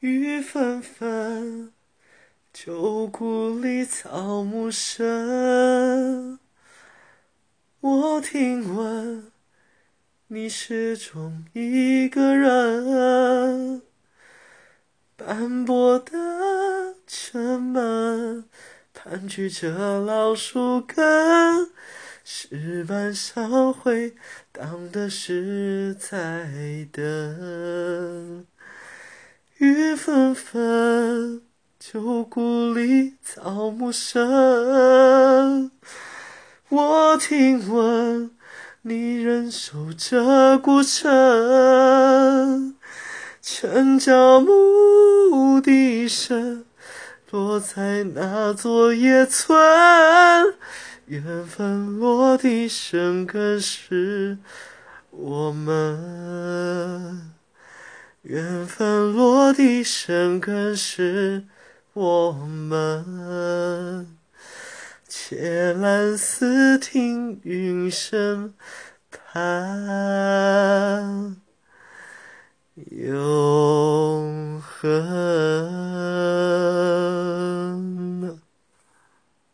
雨纷纷，旧故里草木深。我听闻你始终一个人，斑驳的城门盘踞着老树根，石板上回荡的是在等。纷纷，旧故里草木深。我听闻你仍守着孤城，城郊牧笛声落在那座野村，缘分落地生根是我们，缘分落地生根是我们。且蓝丝听云声盼，永恒。